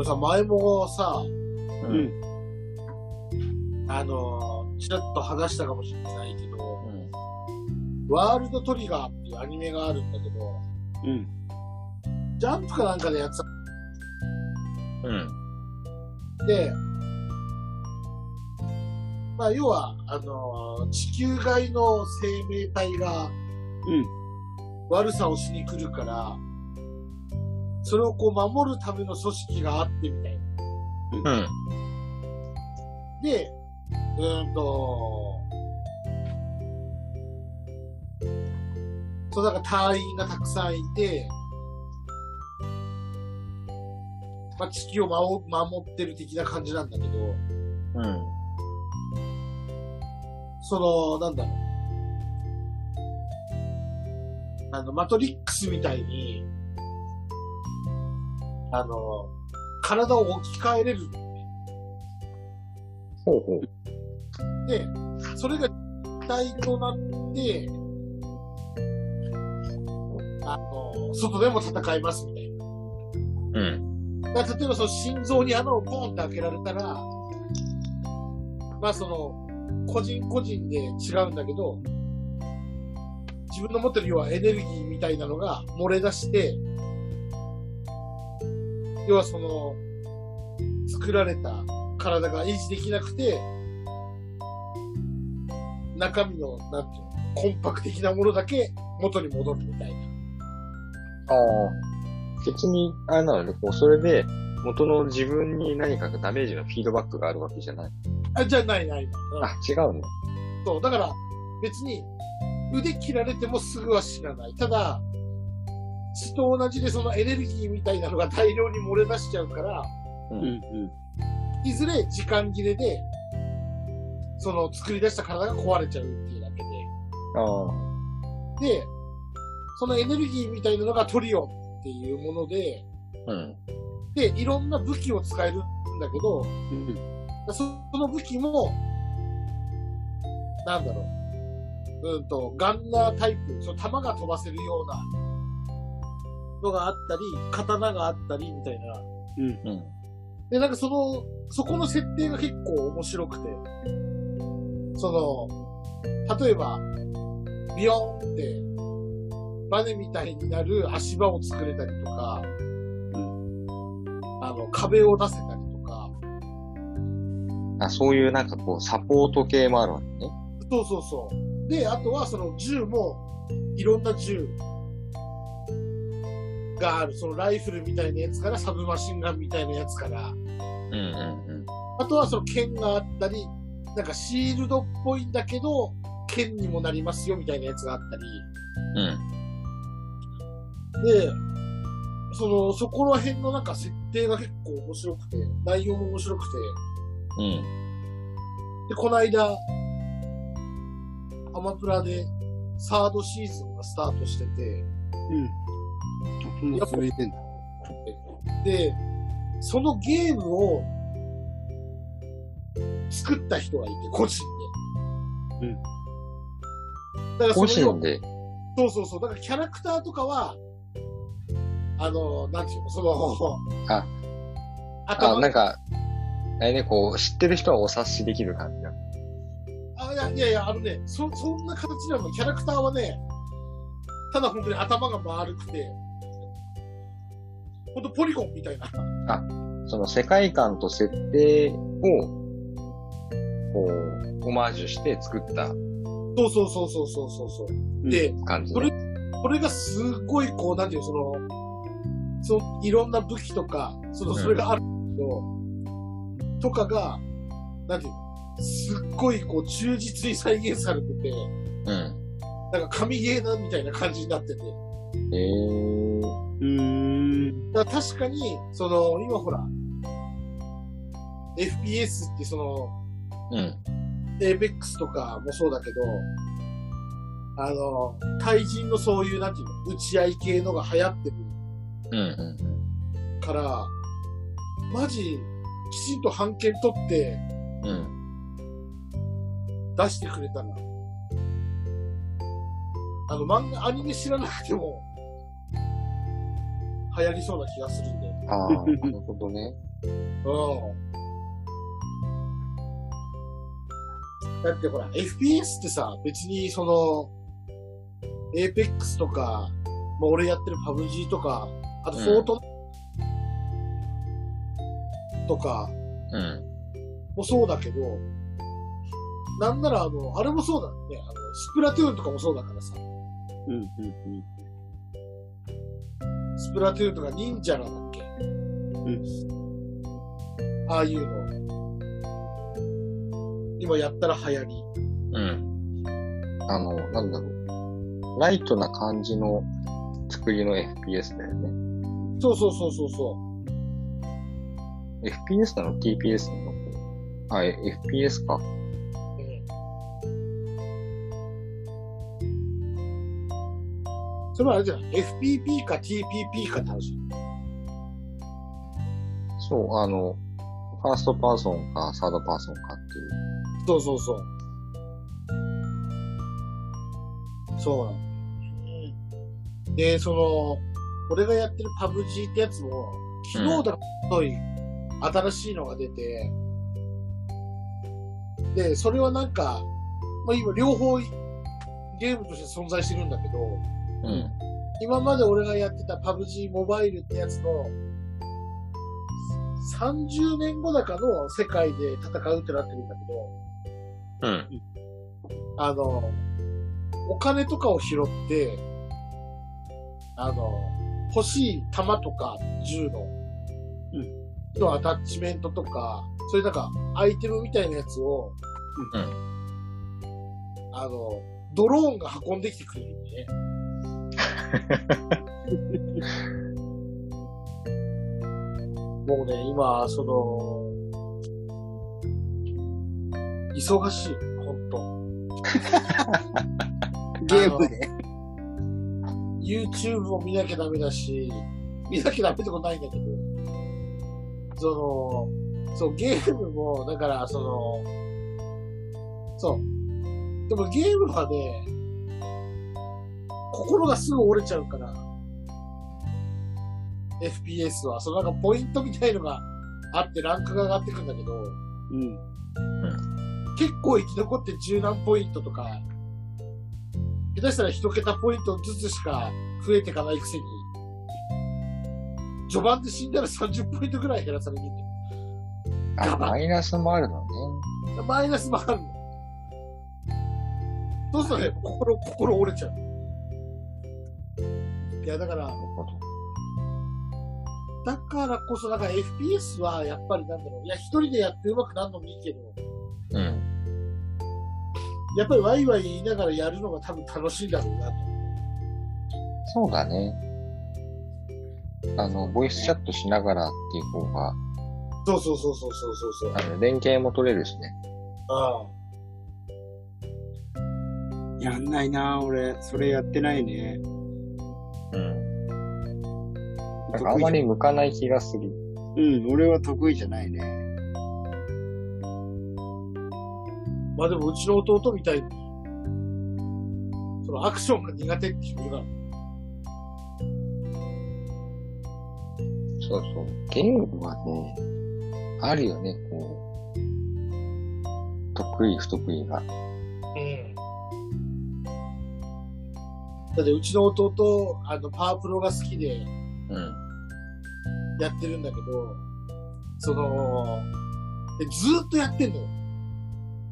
のさ、前もさ、う。うんあのー、ちらっと話したかもしれないけど、うん。ワールドトリガーっていうアニメがあるんだけど、うん。ジャンプかなんかでやってた。うん。で、まあ、要は、あのー、地球外の生命体がうん。悪さをしに来るから、それをこう守るための組織があってみたいな。うん。で、うーんと、そう、だから隊員がたくさんいて、まあ、地球を守守ってる的な感じなんだけど、うん。その、なんだろう。あの、マトリックスみたいに、あの、体を置き換えれる。ほうほう。で、それが一体となって、あの、外でも戦いますみたいな。うん。例えばその心臓に穴をポンって開けられたら、まあその、個人個人で違うんだけど、自分の持ってる要はエネルギーみたいなのが漏れ出して、要はその、作られた体が維持できなくて、中身の、なんていうの、コンパク的なものだけ元に戻るみたいな。ああ。別に、あれなのね、こう、それで、元の自分に何かダメージのフィードバックがあるわけじゃない。あ、じゃあないないない。うんあ、違うの？そう、だから別に腕切られてもすぐは死なない。ただ、血と同じでそのエネルギーみたいなのが大量に漏れ出しちゃうから、う。うん。うん。いずれ時間切れで、その作り出した体が壊れちゃうっていうだけああ。で、で、そのエネルギーみたいなのがトリオンっていうもので、うん。で、いろんな武器を使えるんだけど、うん。そその武器も、なんだろう。うんと、ガンナータイプ、その弾が飛ばせるようなのがあったり、刀があったり、みたいな。うん。うん。で、なんかその、そこの設定が結構面白くて、その、例えば、ビヨーンって、バネみたいになる足場を作れたりとか、あの、壁を出せたりとか、あ、そういうなんかこう、サポート系もあるわけね。そうそうそう。で、あとはその銃も、いろんな銃がある。そのライフルみたいなやつから、サブマシンガンみたいなやつから、うんうんあとはその剣があったり、なんかシールドっぽいんだけど、剣にもなりますよみたいなやつがあったり。うん。うん。で、その、そこら辺のなんか設定が結構面白くて、内容も面白くて、うん。で、この間、アマプラでサードシーズンがスタートしてて、うん。もう続いてんだ。で、そのゲームを作った人がいて、個人で。うん。だからそ個の人で。そうそうそう。だからキャラクターとかは、あの、なんていうの、その、あ、頭あ、なんか、あれね、こう、知ってる人はお察しできる感じだ。あいやいやいや、あのね、そ、そんな形なの。キャラクターはね、ただ本当に頭が丸くて、本当ポリゴンみたいな。その世界観と設定を、こう、オマージュして作ったそうそうそうそうそうそうそう。で、感じ、それこれがすごいこう、なんていうの、その、その、いろんな武器とか、その、それがあるけど、とかが、なんていうの、すっごいこう、忠実に再現されてて、うん。なんか神ゲーなみたいな感じになってて。えー。うーん。だから確かに、その、今ほら、FPS ってその、うん。APEX とかもそうだけど、あの、対人のそういう、なんていうの、打ち合い系のが流行ってるうんうんから、マジ、きちんと判権取ってうん。うん。出してくれたら、あの、漫画、アニメ知らなくても、流行りそうな気がするんで。ああ、なるほどね。うん。だってほら、FPS ってさ、別にその、Apex とか、まあ、俺やってる PUBG とか、あとうんフォートとかうん。もそうだけど、なんならあの、あれもそうだね。あの、スプラトゥーンとかもそうだからさ、うん、うん、スプラトゥーンとか忍者なんだっけ？うん。ああいうの。今やったら流行り。うん。あの、なんだろう。ライトな感じの作りの FPS だよね。そうそうそうそうそ FPS なの ?TPS なの？あ、え FPS か。それはあれじゃない ?FPP か TPP かって話。そう、あの、ファーストパーソンかサードパーソンかっていう。そうそうそう。そうなの。で、その、俺がやってる PUBG ってやつも、昨日だかとい新しいのが出て、で、それはなんか、まあ今両方ゲームとして存在してるんだけど、うん。今まで俺がやってた PUBG モバイルってやつの、30年後だかの世界で戦うってなってるんだけど、うん。あの、お金とかを拾って、あの、欲しい弾とか銃の、うんのアタッチメントとか、そういうなんかアイテムみたいなやつを、うんあの、ドローンが運んできてくれるんでね。もうね、今、その、忙しい、ほんと。ゲームで。YouTube も見なきゃダメだし、見なきゃダメってことないんだけど、その、そう、ゲームも、だから、その、そう。でもゲームはね、心がすぐ折れちゃうから、FPS は、そのなんかポイントみたいのがあってランクが上がってくんだけど、うん。結構生き残って十何ポイントとか、下手したら一桁ポイントずつしか増えていかないくせに、序盤で死んだら30ポイントぐらい減らされるんだよ。あ、マイナスもあるのね。マイナスもあるの。そうするとね、心、心折れちゃう。いや、だからな、るほど。だからこそ、なんか FPS はやっぱりなんだろう。いや、一人でやって上手くなるのもいいけど、うん。やっぱりワイワイ言いながらやるのが多分楽しいんだろうなと。そうだね。あの、ボイスチャットしながらっていう方が、そうそうそうそうそうそうそう。あの、連携も取れるしね。ああ。やんないな俺。それやってないね。うん。なんかあまり向かない気がする。うん、俺は得意じゃないね。まあでもうちの弟みたいに、そのアクションが苦手っていう人が、そうそう。ゲームはね、あるよね、こう。得意、不得意が。だってうちの弟、あの、パワープロが好きでうん。やってるんだけど、その、でずーっとやってんのよ。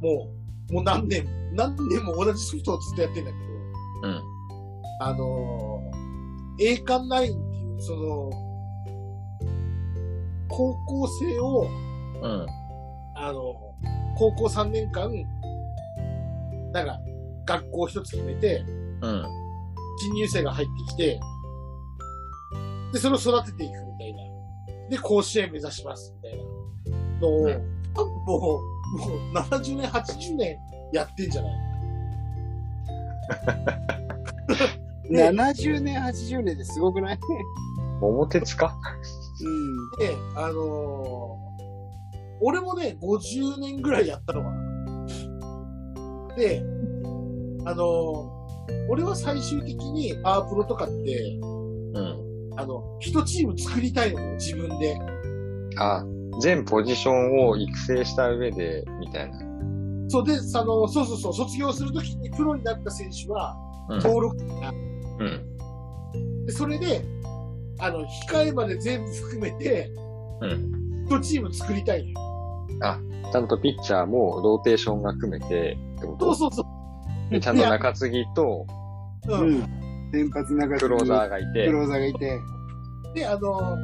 もう、もう何年も、何年も同じソフトをずっとやってんだけど、うん。あのー、栄冠ナインっていう、その、高校生を、うん。あの、高校3年間、なんか、学校一つ決めて、うん。新入生が入ってきて、で、それを育てていくみたいな。で、甲子園目指します、みたいなのを、もう、もう70年、80年やってんじゃない？ね70年、80年ですごくない？桃鉄か？うん。で、あのー俺もね、50年ぐらいやったのかな。で、あのー俺は最終的にパワープロとかって、うん。あの、一チーム作りたいのよ、自分で。あ、全ポジションを育成した上で、みたいな。そうで、あの、そうそうそう、卒業するときにプロになった選手は、うん。登録が、うん。で、それで、あの、控えまで全部含めて、うん。一チーム作りたいのよ。ちゃんとピッチャーもローテーションが組めて、ってこと？そうそうそう。でちゃんと中継ぎとう。うんん。先発長クローザーがいてク、ローザーがいて。で、あの、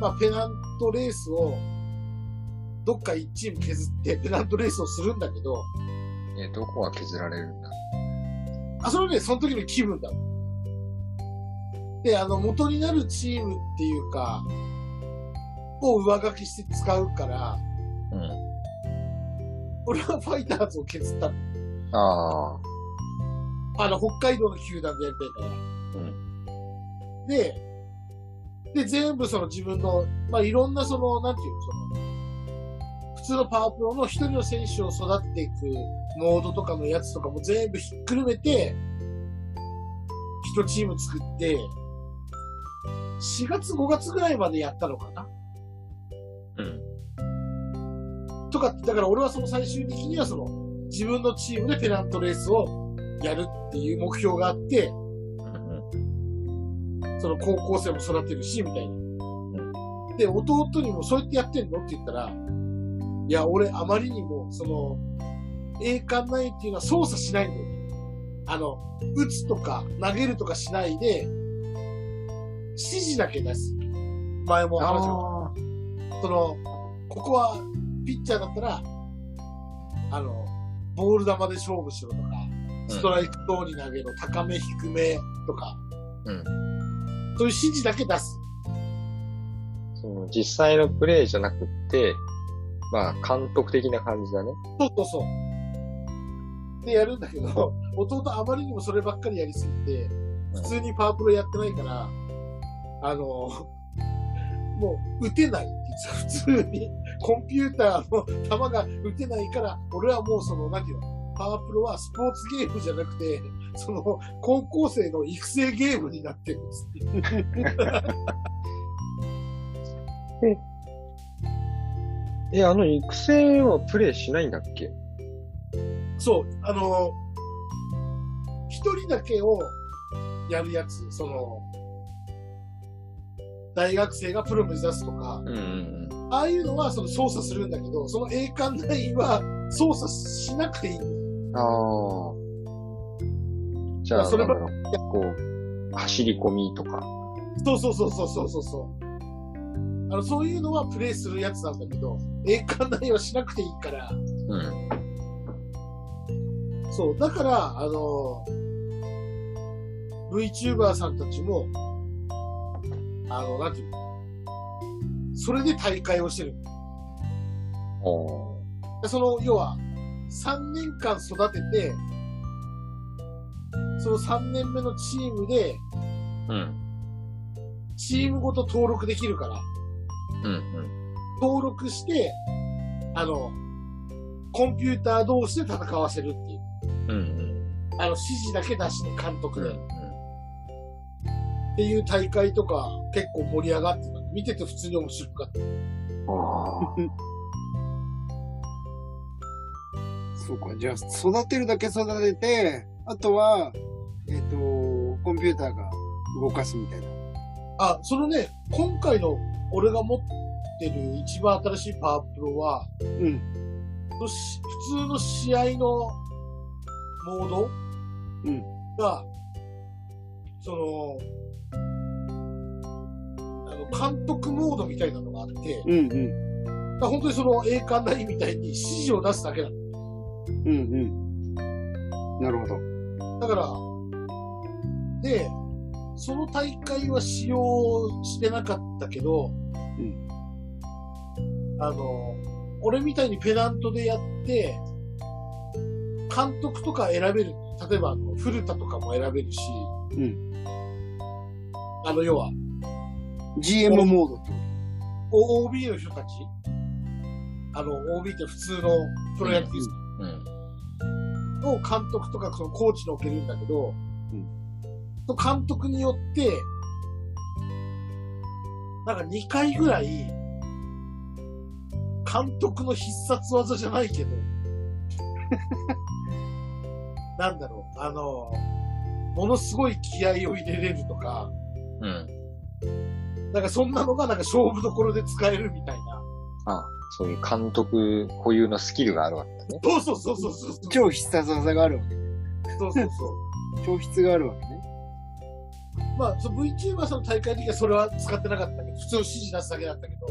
まあ、ペナントレースを、どっか一チーム削って、ペナントレースをするんだけど、えどこが削られるんだ？あ、それはね、その時の気分だもん。で、あの、元になるチームっていうか、を上書きして使うから、うん。俺はファイターズを削ったの。ああ。あの、北海道の球団でやりたいから。うん。で、で、全部その自分の、まあ、いろんなその、なんていうの、その、普通のパワープロの一人の選手を育てていくモードとかのやつとかも全部ひっくるめて、一チーム作って、4月5月ぐらいまでやったのかなうん。とかって、だから俺はその最終的にはその、自分のチームでペナントレースをやるっていう目標があって、うん。その高校生も育てるし、みたいな。で、弟にもそうやってやってんの？って言ったら、いや、俺あまりにも、その、栄冠ないっていうのは操作しないんだよね。あの、打つとか投げるとかしないで、指示だけ出す。前も話しその、ここは、ピッチャーだったら、あの、ボール球で勝負しろとか、ストライク等に投げろ、高め低めとか、うん。そういう指示だけ出す。その実際のプレイじゃなくって、まあ、監督的な感じだね。そうそうそう。で、やるんだけど、弟あまりにもそればっかりやりすぎて、普通にパワープロやってないから、あの、もう打てないって言ってた普通に。コンピューターの球が打てないから、俺はもうその、なんていうの、パワープロはスポーツゲームじゃなくて、その、高校生の育成ゲームになってるんです って。え、あの育成はプレイしないんだっけ？そう、あの、一人だけをやるやつ、その、大学生がプロ目指すとか、うんうんああいうのはその操作するんだけど、その栄冠ナインは操作しなくていいん。ああ。じゃあ、そればなんだろうこう、走り込みとか。そうそうそうそうそうそうそう。あの、そういうのはプレイするやつなんだけど、栄冠ナインはしなくていいから、うん。そう、だから、あの、VTuber さんたちも、あの、なんていうのそれで大会をしてる。おーその、要は、3年間育てて、その3年目のチームで、うん。チームごと登録できるから、うんうん。登録して、あの、コンピューター同士で戦わせるっていう。うんうん。あの、指示だけ出して、監督で。うんっていう大会とか結構盛り上がってた。見てて普通に面白かった。ああ。そうか。じゃあ、育てるだけ育てて、あとは、えっ、と、コンピューターが動かすみたいな。あ、そのね、今回の俺が持ってる一番新しいパワープロは、うん。のし普通の試合のモードうんが、その、あの、監督モードみたいなのがあって、うんうん。本当にその栄冠ナインみたいに指示を出すだけなの。うんうん。なるほど。だから、で、その大会は使用してなかったけど、んあの、俺みたいにペナントでやって、監督とか選べる。例えば、あの、古田とかも選べるし、うん。あの、要は、GM モードってこ O- OB の人たち？あの、OB って普通のプロ野球うん。の監督とかそのコーチに置けるんだけど、うん。その監督によって、なんか2回ぐらい、監督の必殺技じゃないけど、なんだろう、あの、ものすごい気合を入れれるとか、うん。なんかそんなのがなんか勝負どころで使えるみたいな。あそういう監督固有のスキルがあるわけだね。そうそうそうそうそう。そう超必殺技があるわけ。そうそう。超必があるわけね。まあ、その VTuber さんの大会的にはそれは使ってなかったけど、普通の指示出すだけだったけど、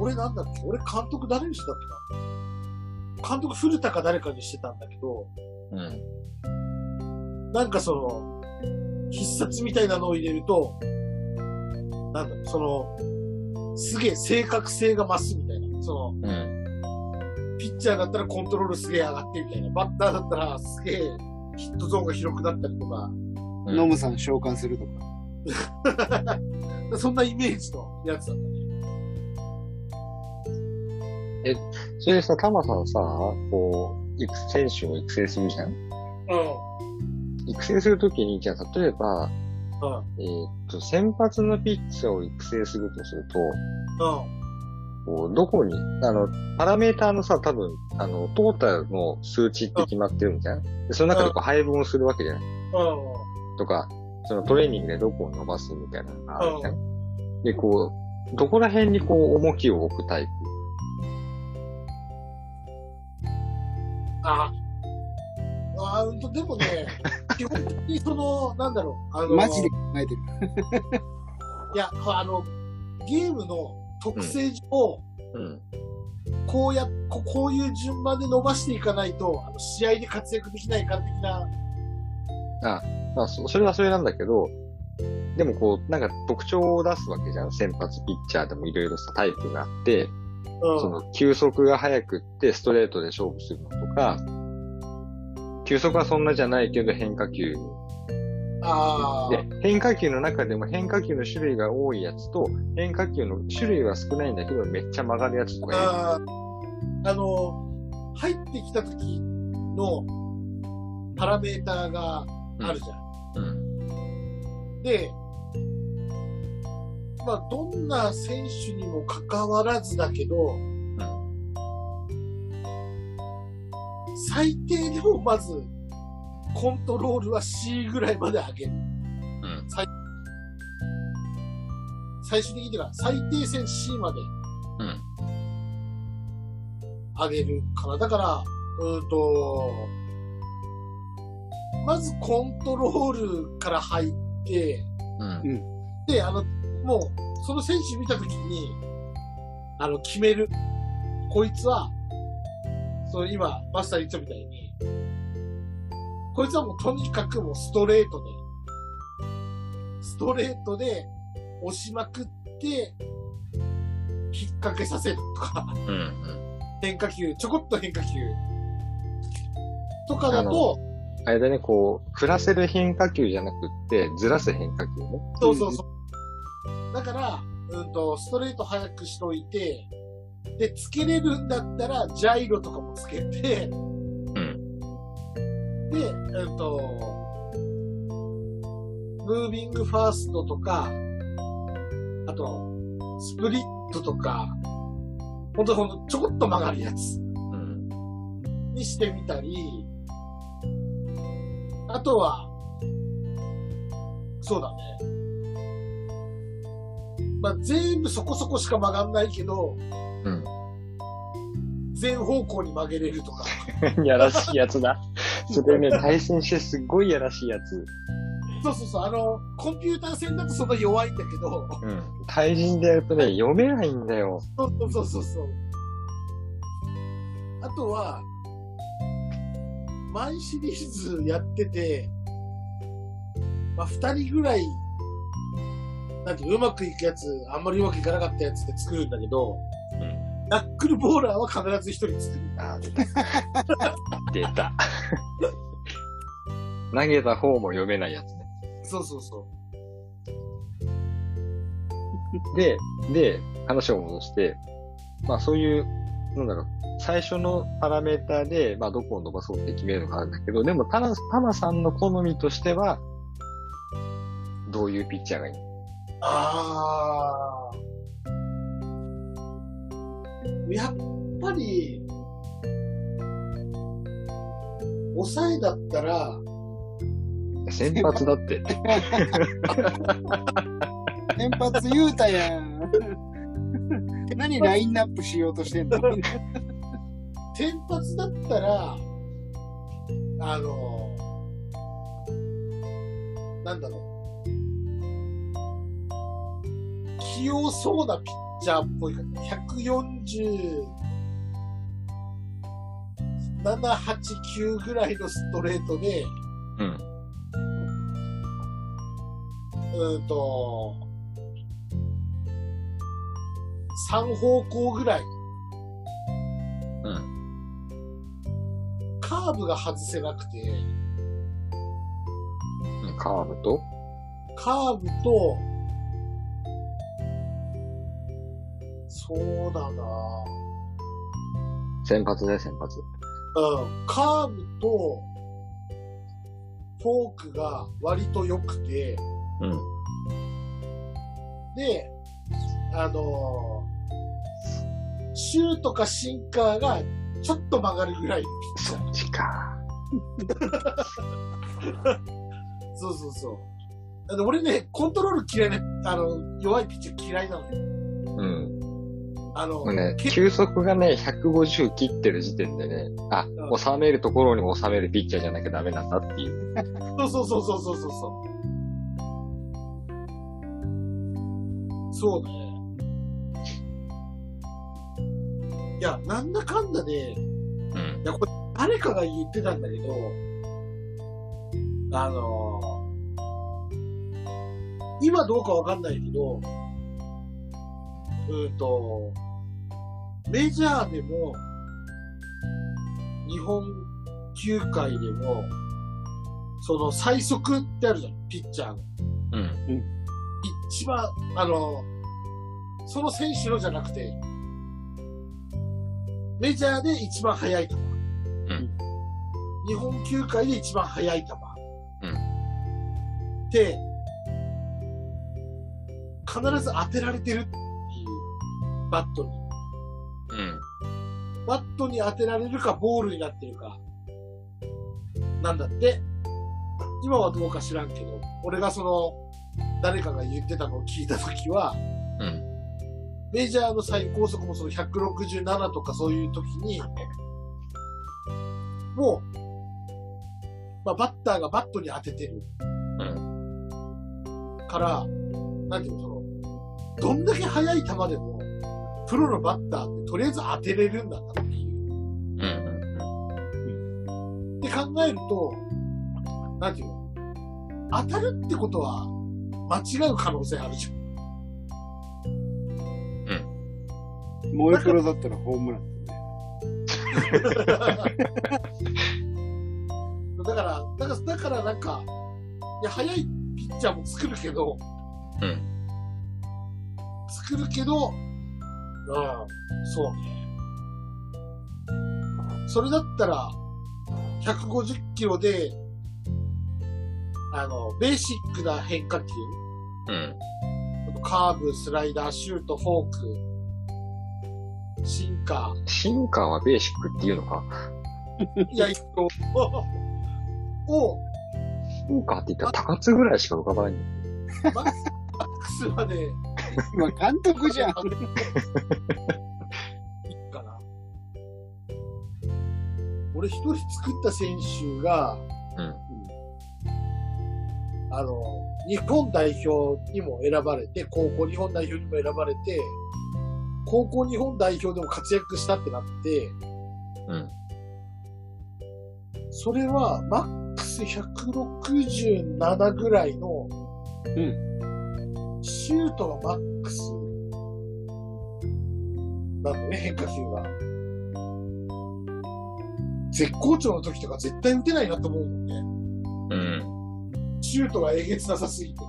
俺なんだっけ？俺監督誰にしてたっけな？監督古田か誰かにしてたんだけど、うん。なんかその、必殺みたいなのを入れると、なんだろう、その、すげえ正確性が増すみたいな。その、うん。ピッチャーだったらコントロールすげえ上がってみたいな。バッターだったらすげえヒットゾーンが広くなったりとか、うんノムさん召喚するとか。そんなイメージのやつだったね。それでさ、タマさんさ、こう、育選手を育成するじゃん？う育成するときに、じゃあ例えば、ん。うん。えーっと、先発のピッチャーを育成するとすると、うん。こうどこに、あの、パラメーターのさ、多分、あの、トータルの数値って決まってるんじゃんでその中でこう配分をするわけじゃないうん。とか、そのトレーニングでどこを伸ばすみたいなのがあるじゃんで、こう、どこら辺にこう、重きを置くタイプ？ああでもね、基本的にその、なんだろう、あの、マジで考えてる。いや、あの、ゲームの特性上、うん。こうや、ここういう順番で伸ばしていかないと、あの試合で活躍できないか的な、まあ、そそれはそれなんだけど、でもこう、なんか特徴を出すわけじゃん。先発ピッチャーでもいろいろさタイプがあって、うん。その、球速が速くってストレートで勝負するのとか、球速はそんなじゃないけど変化球。ああ。で、変化球の中でも変化球の種類が多いやつと、変化球の種類は少ないんだけど、めっちゃ曲がるやつとか。あーあの、入ってきた時のパラメーターがあるじゃん。うん。で、まあ、どんな選手にも関わらずだけど、最低でもまず、コントロールは C ぐらいまで上げる。うん。最終的には最低線 C までうん。上げるかな。だから、うーんと、まずコントロールから入って、うん。で、あの、もう、その選手見たときに、あの、決める。こいつは、そう、今、マスター言ったみたいに、こいつはもうとにかくもうストレートで、ストレートで押しまくって、引っ掛けさせるとか、うん。うん。変化球、ちょこっと変化球とかだと、あれだね、こう、振らせる変化球じゃなくって、ずらす変化球ね。そうそうそう。だから、うんと、ストレート早くしといて、で、つけれるんだったら、ジャイロとかもつけて、うん。で、うんと、ムービングファーストとか、あと、スプリットとか、ほんとほんと、ちょこっと曲がるやつうん。にしてみたり、あとは、そうだね。まあ、全部そこそこしか曲がんないけど、うん。全方向に曲げれるとか。やらしいやつだ。それね、対戦してすっごいやらしいやつ。そうそうそう、あの、コンピューター戦だとそんな弱いんだけど、うん。対人でやるとね、読めないんだよ。そうそうそうそうそう。あとは、毎シリーズやってて、まあ、二人ぐらい、なんていうまくいくやつ、あんまりうまくいかなかったやつで作るんだけど、うん。ナックルボーラーは必ず一人作る。あー、出た。出た。投げた方も読めないやつね。そうそうそう。で、で、話を戻して、まあそういう、なんだろう、最初のパラメーターで、まあどこを伸ばそうって決めるのがあるんだけど、でもタナ、タナさんの好みとしては、どういうピッチャーがいいあやっぱり、抑えだったら、先発だって。先発言うたやん。何ラインナップしようとしてんの？先発だったら、あの、なんだろう。器用そうなピッチャーっぽいから、147、8、9ぐらいのストレートで、うん。うーんと、3方向ぐらい。うん。カーブが外せなくて、うんカーブと？カーブと、そうだな先発ね、先発。うん、カーブと、フォークが割と良くて、うん。で、あのーシュートかシンカーがちょっと曲がるぐらいのピッチャー。そっちか。そうそうそう。あの俺ね、コントロール嫌いな、あの、弱いピッチャー嫌いなのよ。うん。あの、ね、け球速がね、150切ってる時点でね、あう、ん収めるところに収めるピッチャーじゃなきゃダメなんだっていう。そうそうそうそうそうそうそう。そうね。いや、なんだかんだで、うん。いや、これ、誰かが言ってたんだけど、あのー今どうかわかんないけど、うーんと、メジャーでも、日本球界でも、その最速ってあるじゃん、ピッチャーの。うん。一番、あの、その選手のじゃなくて、メジャーで一番速い球。うん日本球界で一番速い球。うんで、必ず当てられてるバットに。うん。バットに当てられるか、ボールになってるか。なんだって。今はどうか知らんけど、俺がその、誰かが言ってたのを聞いたときは、うん。メジャーの最高速もその167とかそういう時に、もう、まあ、バッターがバットに当ててるうん。から、なんていうの、その、どんだけ速い球でも、プロのバッターってとりあえず当てれるんだなっていう。うん。うん。って考えると、なんていうの、当たるってことは、間違う可能性あるじゃん。萌えプロだったらホームランだね。だから、だから、だからなんか、いや、速いピッチャーも作るけど、うん。作るけど、うん、そうね。それだったら、150キロで、あの、ベーシックな変化球、うん。カーブ、スライダー、シュート、フォーク、シンカシンカーはベーシックっていうのか？ー、いや、一応、を、シンカーって言ったら高津ぐらいしか浮かばない。マックスまで、今監督じゃん。かな。俺一人作った選手が、うん。あの、日本代表にも選ばれて、高校日本代表にも選ばれて、高校日本代表でも活躍したってなって、うん。それはマックス167ぐらいの、うん。シュートがマックスなんだね、変化球が。絶好調の時とか絶対打てないなと思うもんね。うん。シュートがえげつなさすぎて。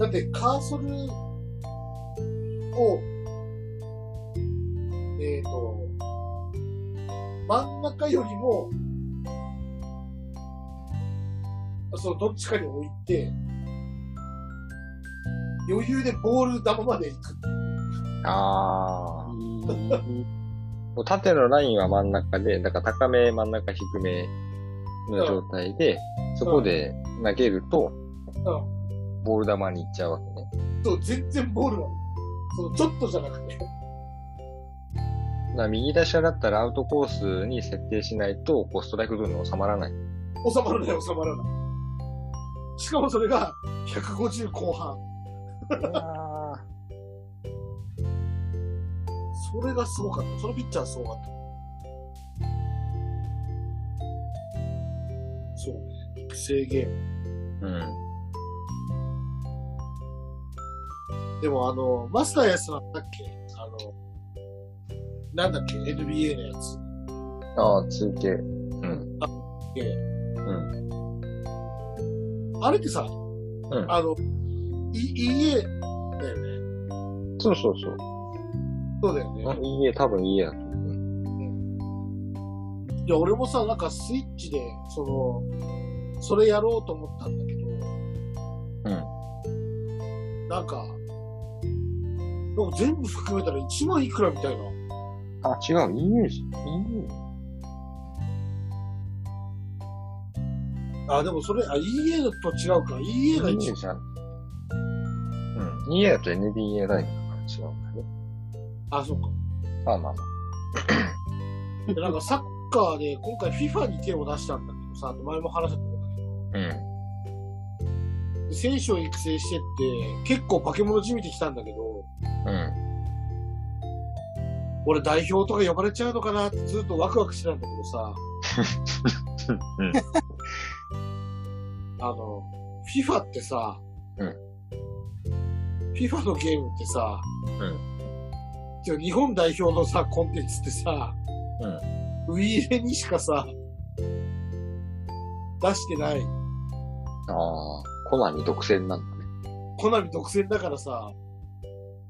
だってカーソルを、えっ、と、真ん中よりも、そう、どっちかに置いて、余裕でボール球まで行く。ああ。うんもう縦のラインは真ん中で、だから高め、真ん中、低めの状態で、そこで投げると、うボール球に行っちゃうわけね。ん。そう、全然ボールなの。その、ちょっとじゃなくて。だ右打者だったらアウトコースに設定しないと、こうストライクゾーンに収まらない。収まらない、収まらない。しかもそれが、150後半。それがすごかった。そのピッチャーすごかった。そうね。育成ゲーム。うん。でもあの、マスターやつなんだっけ？あの、なんだっけ ?NBA のやつ。ああ、中継。うん。えうん。あれってさ、んあの、い、家だよね。そうそうそう。そうだよね。あいいえ、多分いいえだと思う。いや、俺もさ、なんかスイッチで、その、それやろうと思ったんだけど、うん。なんか、なんか全部含めたら1万いくらみたいな。あ、違う、いいえじゃん。いいえ。あ、でもそれ、あ、EA と違うか。EA がいい一えじゃん。うん。いいえだと NBA ライブだから違うんだね。あ、そうか。まあまあまでなんかサッカーで今回 FIFA に手を出したんだけどさ、前も話したと思うんだけど、あ。うん。で選手を育成してって結構化け物じみてきたんだけど、うん。俺代表とか呼ばれちゃうのかなってずっとワクワクしてたんだけどさ、うん。あの、FIFA ってさ、うん。FIFA のゲームってさ、うん。じゃあ日本代表のさ、コンテンツってさ、うん。ウィーレにしかさ、出してない。ああ、コナミ独占なんだね。コナミ独占だからさ、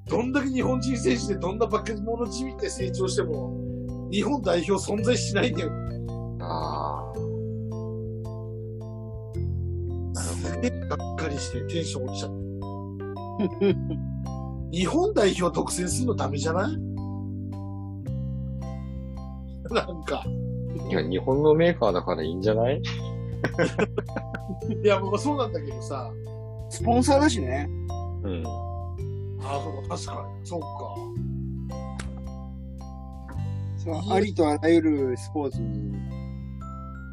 どんだけ日本人選手でどんな化け物じみて成長しても、日本代表存在しないんだよ。ああ。すげえがっかりしてテンション落ちちゃった。日本代表独占するのダメじゃない？なんか、ど。いや、日本のメーカーだからいいんじゃない？いや、もうそうなんだけどさ、スポンサーだしね。うん。ああ、そうか、確かに、そうか。そうありとあらゆるスポーツに、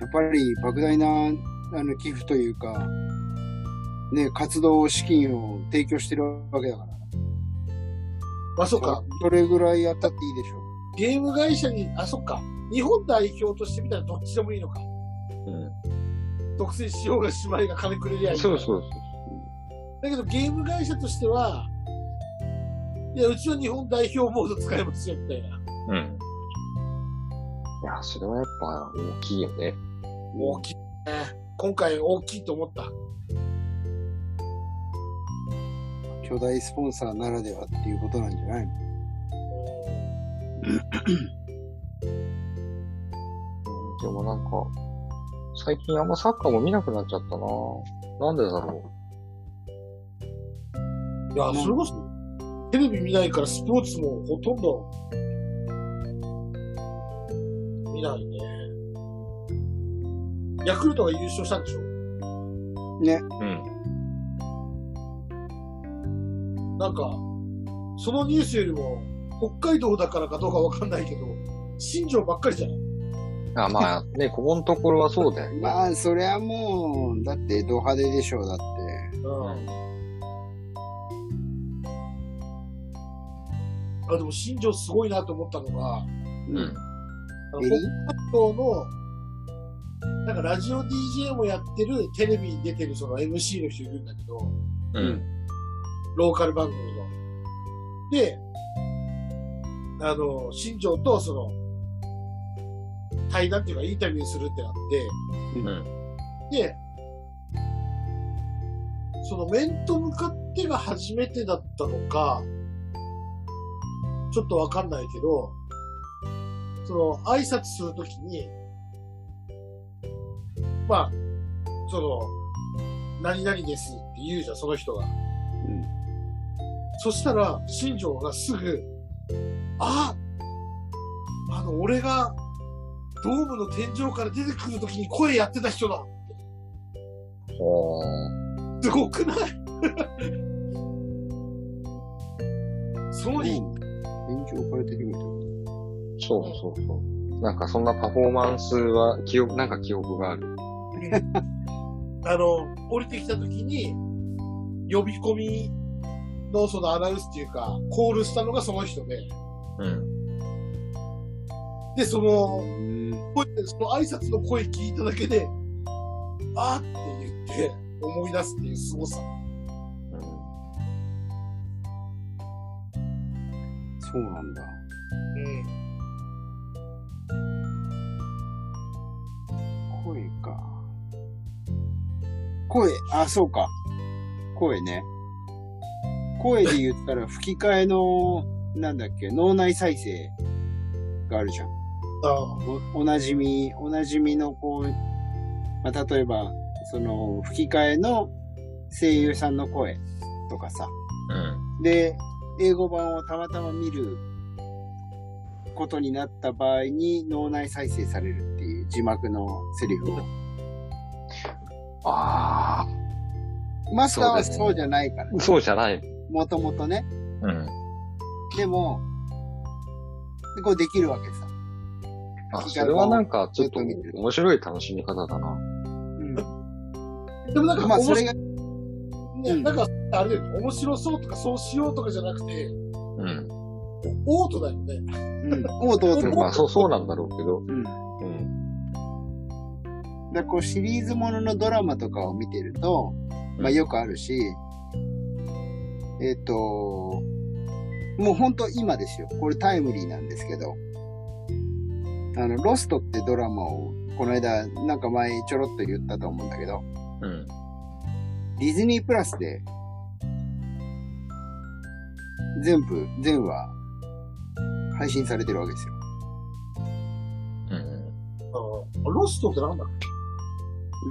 やっぱり莫大なあの寄付というか、ね、活動資金を提供してるわけだから。まあ、そうか、どれぐらいやったっていいでしょゲーム会社に、あ、そっか、日本代表としてみたらどっちでもいいのか。う独占しようが姉妹が金くれりゃいん。い。そうそうそう。だけどゲーム会社としては、いや、うちは日本代表モード使えますよ、みたいな。うん。いや、それはやっぱ大きいよね。大きいね。今回大きいと思った。巨大スポンサーならではっていうことなんじゃないの？うんでもなんか、最近あんまサッカーも見なくなっちゃったななんでだろいや、それこそ、テレビ見ないからスポーツもほとんど、見ないね。ヤクルトが優勝したんでしょ？ね。う。うん。なんか、そのニュースよりも、北海道だからかどうかわかんないけど、新庄ばっかりじゃない？あまあね、ここのところはそうだよね。まあ、そりゃもう、だってド派手でしょう、だって。うん。あ、でも新庄すごいなと思ったのが、うん。北海道の、なんかラジオ DJ もやってる、テレビに出てるその MC の人いるんだけど、うん。ローカル番組の。で、あの、新庄とその、対談っていうかインタビューするってなって、うん。で、その面と向かってが初めてだったのか、ちょっとわかんないけど、その挨拶するときに、まあ、その、何々ですって言うじゃん、その人が。そしたら、新庄がすぐ、ああの、俺が、ドームの天井から出てくるときに声やってた人だおすごくない？その日、天井から出てくると。そうそうそう。なんかそんなパフォーマンスは記憶、なんか記憶がある。あの、降りてきたときに、呼び込みのそのアナウンスっていうか、コールしたのがその人で、うん。で、その、うん。声その挨拶の声聞いただけで、あーって言って思い出すっていう凄さ。そうなんだ。うん。声か。声、あ、そうか。声ね。声で言ったら吹き替えの、なんだっけ、脳内再生があるじゃん。あおおなじみ、おなじみのこう、まあ、例えば、その吹き替えの声優さんの声とかさ。うん。で、英語版をたまたま見ることになった場合に脳内再生されるっていう字幕のセリフを。あマスターはそうじゃないから、あ、そうじゃない。もともとね。うん。でも、こうできるわけさ。あ、それはなんかちょっとずっと見てる面白い楽しみ方だな。うん。でもなんか、まあ、面白いそれが、ね、うんなんか、あれだよね、面白そうとかそうしようとかじゃなくて、うん。オートだよね。うん。おうとうとう。まあそう、そうなんだろうけど。うん。うん。だからこうシリーズもののドラマとかを見てると、まあよくあるし、えっ、と、もう本当今ですよ。これタイムリーなんですけど、あの、ロストってドラマを、この間、なんか前ちょろっと言ったと思うんだけど、うん。ディズニープラスで、全部、全話、配信されてるわけですよ。うん。あロストってなんだっけ？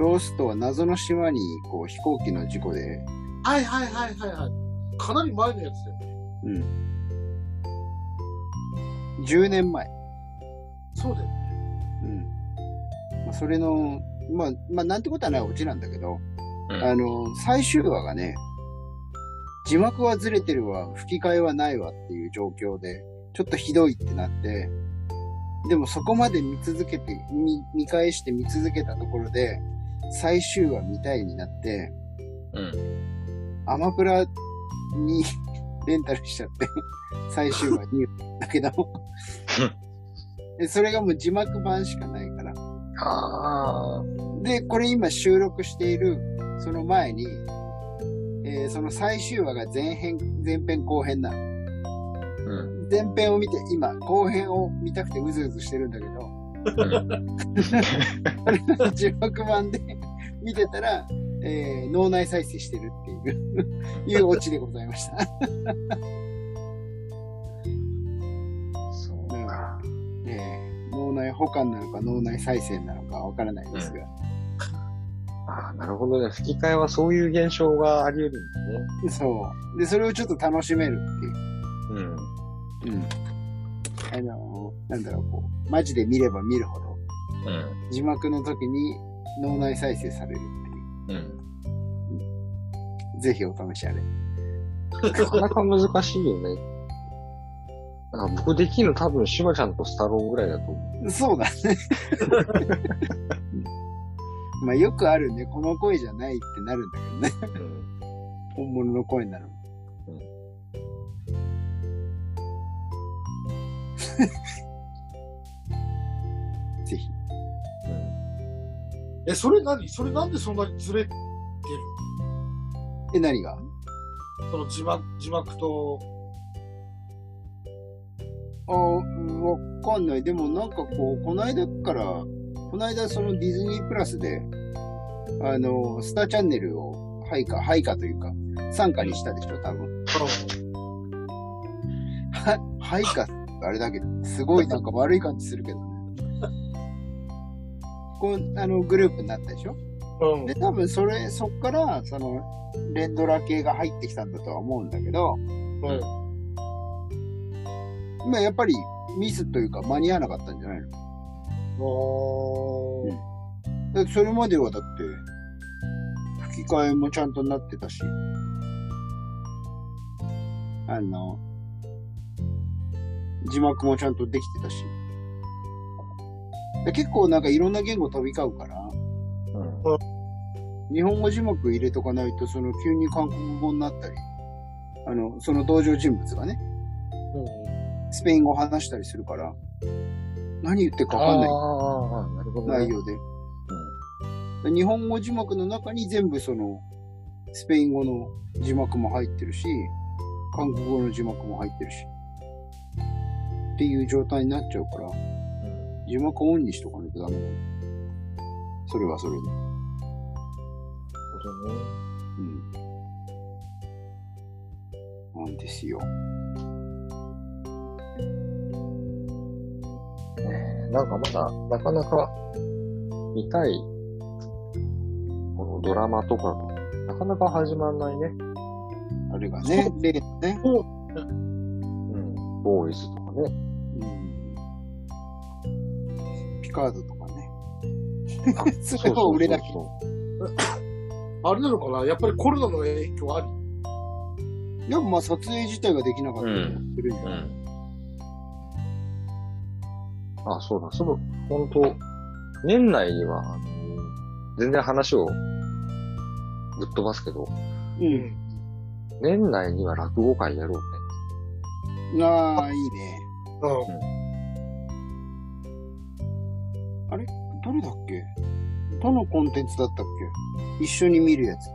ロストは謎の島に、こう、飛行機の事故で、はいはいはいはいはい。かなり前のやつだよね。うん。10年前。そうだよね。うん。まあ、それの、まあ、まあ、なんてことはないオチなんだけど、うんあの、最終話がね、字幕はずれてるわ、吹き替えはないわっていう状況で、ちょっとひどいってなって、でもそこまで見続けて、見、見返して見続けたところで、最終話見たいになって、うん。アマプラに レンタルしちゃって、最終話にだけど、でそれがもう字幕版しかないから。ああ。で、これ今収録している、その前に、えーその最終話が前編、前編後編なの。うん。前編を見て、今、後編を見たくてうずうずしてるんだけど、それの字幕版で見てたら、えー脳内再生してるっていう、いうオチでございました。そうか。えー脳内保管なのか脳内再生なのかわからないですが、ああ、なるほどね。吹き替えはそういう現象があり得るんだね。そう。で、それをちょっと楽しめるっていう。うん。うん。あのーなんだろう、こう、マジで見れば見るほど、うん。字幕の時に脳内再生されるっていうん。う。ぜひお試しあれ。なかなか難しいよね。なんか僕できるの多分、シュワちゃんとスタローンぐらいだと思そうだね。まあよくあるね、この声じゃないってなるんだけどね。う。うん。本物の声になる。え、それ何？それなんでそんなにずれてるえ、何が？のその字幕、字幕と、あーわかんない。でもなんかこう、この間から、この間そのディズニープラスで、あの、スターチャンネルを配下、配下というか、参加にしたでしょ、多分。は、配下、あれだけど、すごいなんか悪い感じするけどね。こう、あの、グループになったでしょ？うん。で、多分それ、そっから、その、連ドラ系が入ってきたんだとは思うんだけど、うん。まあやっぱりミスというか間に合わなかったんじゃないの？おー。だってそれまではだって、吹き替えもちゃんとなってたし、あの、字幕もちゃんとできてたし。で結構なんかいろんな言語飛び交うから、うん。日本語字幕入れとかないと、その急に韓国語になったり、あの、その登場人物がね、うん。スペイン語話したりするから、何言ってるかわかんないなるほど、ね。内容で。で日本語字幕の中に全部その、スペイン語の字幕も入ってるし、韓国語の字幕も入ってるし、っていう状態になっちゃうから、うん。字幕オンにしとかないとダメだね。それはそれで。なるほどね。うん。なんですよ。なんかまだ、なかなか見たい、このドラマとかが、なかなか始まらないね。あれがね、例のね。うん。ボーイズとかね。カードとかね。あ それを売れなきゃ あれなのかな？やっぱりコロナの影響あり？でもまあ撮影自体ができなかったりするんじゃない、そうそううん。あ、そうだ、その、本当年内には、あの、全然話をぶっ飛ばすけど、うん。年内には落語会やろうね。ああ、いいね。うん。あれ？どれだっけ？どのコンテンツだったっけ？一緒に見るやつ。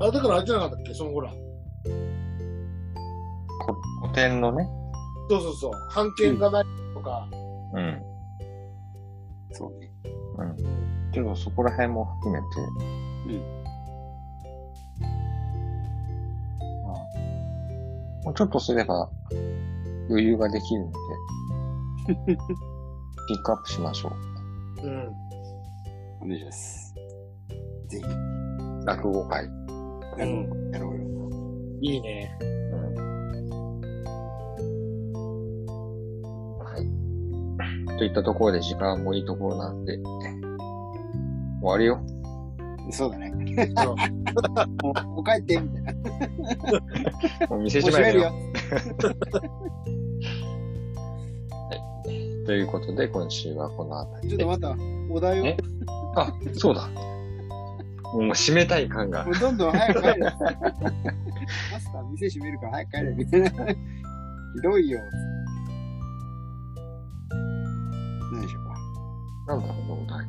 あ、だからあれじゃなかったっけ？そのほら。こ古典のね。そうそうそう。判権がないとか。うん。そうね。うん。けど、そこら辺も含めて。うんまあもうちょっとすれば余裕ができるので、ピックアップしましょう。うん。お願いします。ぜひ、落語会。う、やろうよ。いいね。うん。はい。といったところで時間もいいところなんで、終わるよ。そうだね。そうもう、もう帰って、みたいな。も もう店う閉めるよ。ということで、今週はこの辺りで。ちょっとまた、お題をえ、あ、そうだ。もう閉めたい感がも。うどんどん早く帰れ。マスター、店閉めるから早く帰れ、みたいな。ひどいよ。何でしょうか。なんだろうな、お題。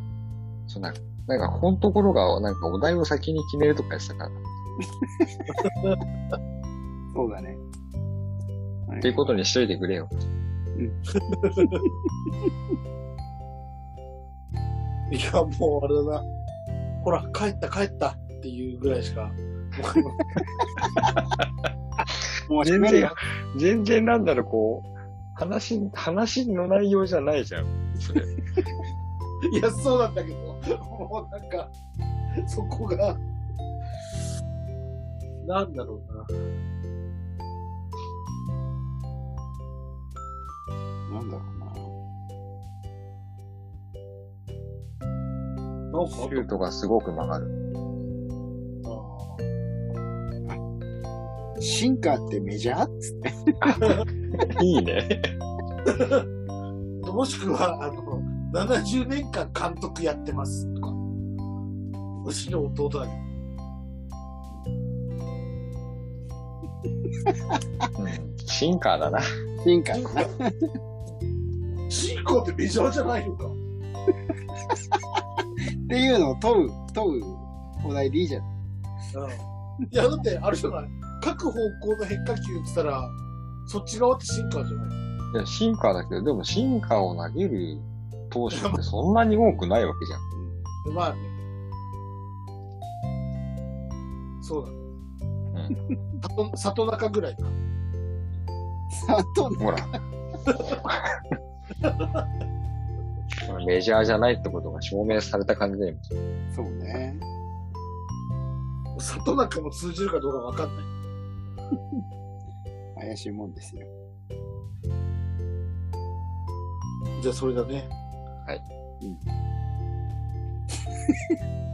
そうなんか、なんか、このところが、なんか、お題を先に決めるとか言ってたから。そうだね。っていうことにしといてくれよ。いや、もうあれだな。ほら、帰った帰ったっていうぐらいしか。もう閉めるよ。全然なんだろう、こう、話、話の内容じゃないじゃん。いや、そうなんだけど、もうなんか、そこが、なんだろうな。なんだろうな。シュートがすごく曲がる。シンカーってメジャー？っつって。いいね。もしくは、あの、70年間監督やってますとか。うちの弟だけうん。シンカーだな。シンカーかな。ど。シンコってメジャーじゃないのか。っていうのを問う、問うお題でいいじゃん。うん。いや、だって、あれじゃない？各方向の変化球って言ったら、そっち側ってシンカーじゃない？いや、シンカーだけど、でもシンカーを投げる投手ってそんなに多くないわけじゃん。まあね。そうだね。うん。里里中ぐらいか。あと、ほら。メジャーじゃないってことが証明された感じで、そうね。里中も通じるかどうかわかんない。怪しいもんですよ。じゃあそれだね。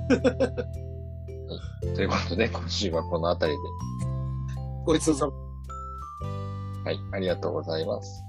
ということで、今週はこの辺りで。ごちそうさま。はい、ありがとうございます。